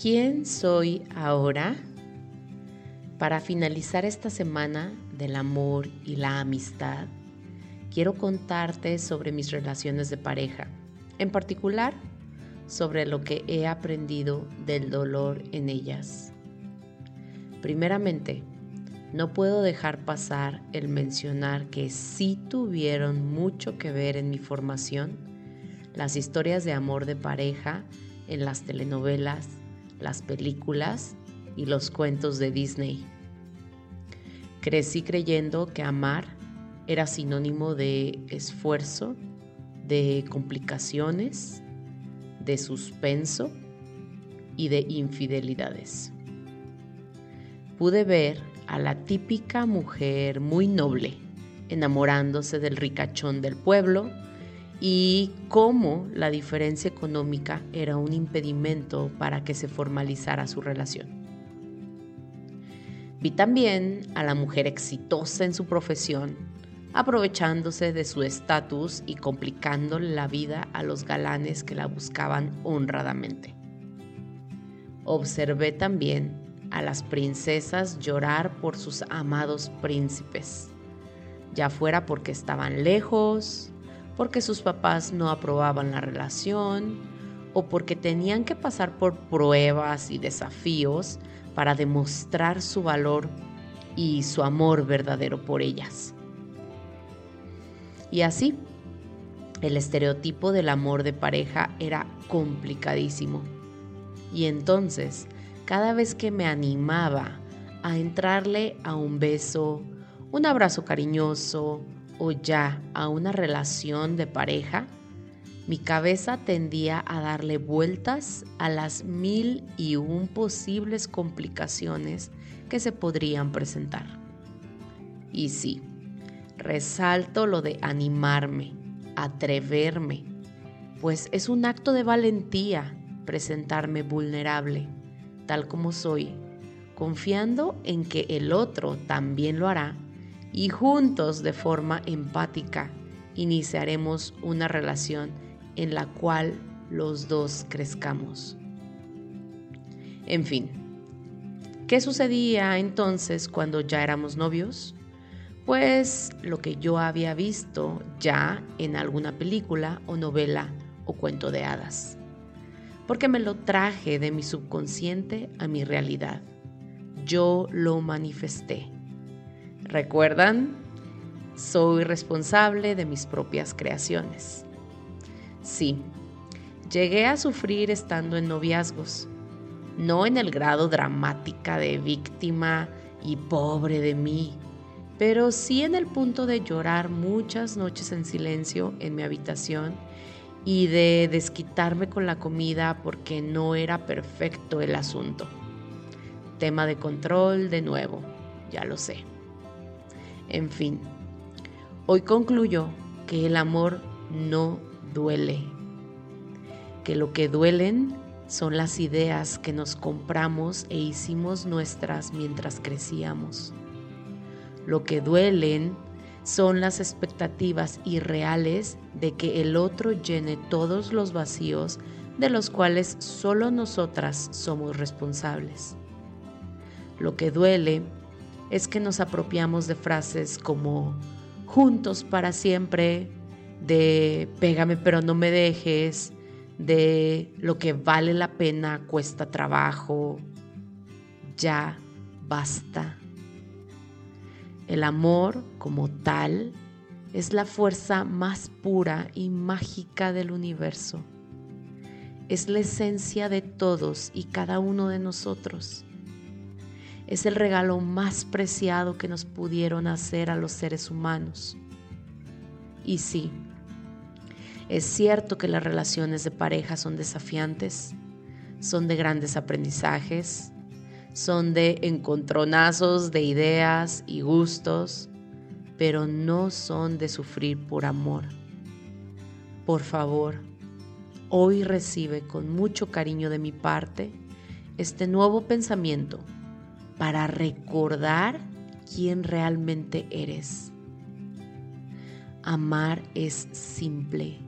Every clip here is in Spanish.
¿Quién soy ahora? Para finalizar esta semana del amor y la amistad, quiero contarte sobre mis relaciones de pareja, en particular sobre lo que he aprendido del dolor en ellas. Primeramente, no puedo dejar pasar el mencionar que sí tuvieron mucho que ver en mi formación las historias de amor de pareja en las telenovelas, las películas y los cuentos de Disney. Crecí creyendo que amar era sinónimo de esfuerzo, de complicaciones, de suspenso y de infidelidades. Pude ver a la típica mujer muy noble enamorándose del ricachón del pueblo, y cómo la diferencia económica era un impedimento para que se formalizara su relación. Vi también a la mujer exitosa en su profesión, aprovechándose de su estatus y complicando la vida a los galanes que la buscaban honradamente. Observé también a las princesas llorar por sus amados príncipes, ya fuera porque estaban lejos, porque sus papás no aprobaban la relación o porque tenían que pasar por pruebas y desafíos para demostrar su valor y su amor verdadero por ellas. Y así, el estereotipo del amor de pareja era complicadísimo. Y entonces, cada vez que me animaba a entrarle a un beso, un abrazo cariñoso, o ya a una relación de pareja, mi cabeza tendía a darle vueltas a las mil y un posibles complicaciones que se podrían presentar. Y sí, resalto lo de animarme, atreverme, pues es un acto de valentía presentarme vulnerable, tal como soy, confiando en que el otro también lo hará y juntos de forma empática iniciaremos una relación en la cual los dos crezcamos. En fin, ¿qué sucedía entonces cuando ya éramos novios? Pues lo que yo había visto ya en alguna película o novela o cuento de hadas, porque me lo traje de mi subconsciente a mi realidad. Yo lo manifesté ¿Recuerdan? Soy responsable de mis propias creaciones. Sí, llegué a sufrir estando en noviazgos, no en el grado dramática de víctima y pobre de mí, pero sí en el punto de llorar muchas noches en silencio en mi habitación y de desquitarme con la comida porque no era perfecto el asunto. Tema de control de nuevo, ya lo sé. En fin, hoy concluyo que el amor no duele, que lo que duelen son las ideas que nos compramos e hicimos nuestras mientras crecíamos. Lo que duelen son las expectativas irreales de que el otro llene todos los vacíos de los cuales solo nosotras somos responsables. Lo que duele es que nos apropiamos de frases como juntos para siempre, de pégame pero no me dejes, de lo que vale la pena cuesta trabajo, ya basta. El amor como tal es la fuerza más pura y mágica del universo. Es la esencia de todos y cada uno de nosotros es el regalo más preciado que nos pudieron hacer a los seres humanos. Y sí, es cierto que las relaciones de pareja son desafiantes, son de grandes aprendizajes, son de encontronazos de ideas y gustos, pero no son de sufrir por amor. Por favor, hoy recibe con mucho cariño de mi parte este nuevo pensamiento para recordar quién realmente eres. Amar es simple,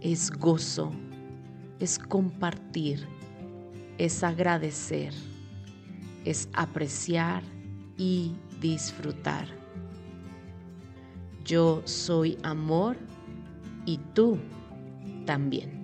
es gozo, es compartir, es agradecer, es apreciar y disfrutar. Yo soy amor y tú también.